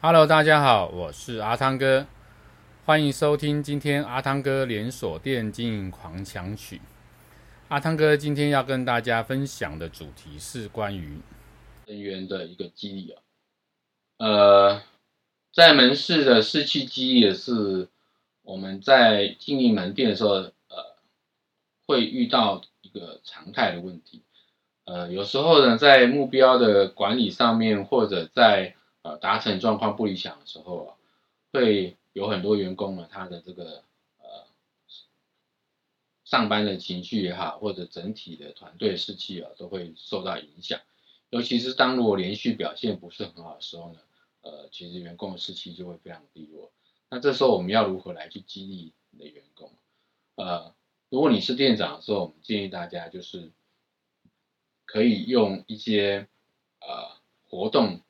Hello，大家好，我是阿汤哥，欢迎收听今天阿汤哥连锁店经营狂想曲。阿汤哥今天要跟大家分享的主题是关于人员的一个激励啊。呃，在门市的士气激励也是我们在经营门店的时候，呃，会遇到一个常态的问题。呃，有时候呢，在目标的管理上面，或者在达成状况不理想的时候啊，会有很多员工呢，他的这个呃上班的情绪也好，或者整体的团队士气啊，都会受到影响。尤其是当如果连续表现不是很好的时候呢，呃，其实员工的士气就会非常低落。那这时候我们要如何来去激励你的员工？呃，如果你是店长的时候，我们建议大家就是可以用一些呃活动。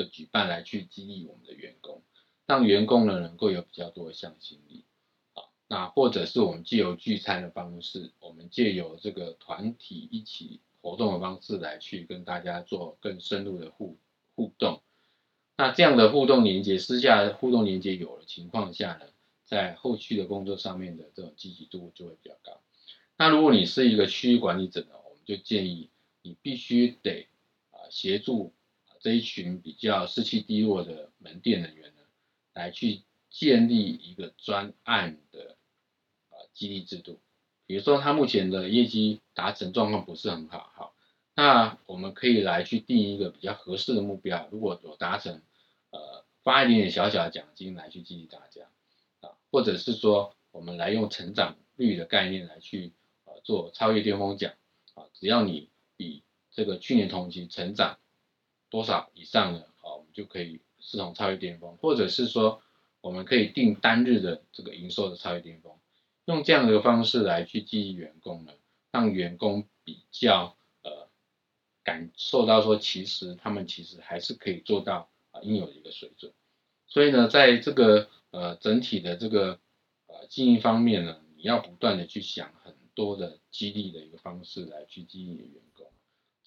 的举办来去激励我们的员工，让员工呢能够有比较多的向心力，啊，那或者是我们借由聚餐的方式，我们借由这个团体一起活动的方式来去跟大家做更深入的互互动，那这样的互动连接，私下互动连接有了情况下呢，在后续的工作上面的这种积极度就会比较高。那如果你是一个区域管理者呢，我们就建议你必须得啊协助。这一群比较士气低落的门店人员呢，来去建立一个专案的呃激励制度。比如说他目前的业绩达成状况不是很好，好，那我们可以来去定一个比较合适的目标。如果有达成，呃，发一点点小小的奖金来去激励大家啊，或者是说我们来用成长率的概念来去呃做超越巅峰奖啊，只要你比这个去年同期成长。多少以上呢？好，我们就可以视同超越巅峰，或者是说，我们可以定单日的这个营收的超越巅峰，用这样的一个方式来去激励员工呢，让员工比较呃感受到说，其实他们其实还是可以做到啊应有的一个水准。所以呢，在这个呃整体的这个呃经营方面呢，你要不断的去想很多的激励的一个方式来去激励员工。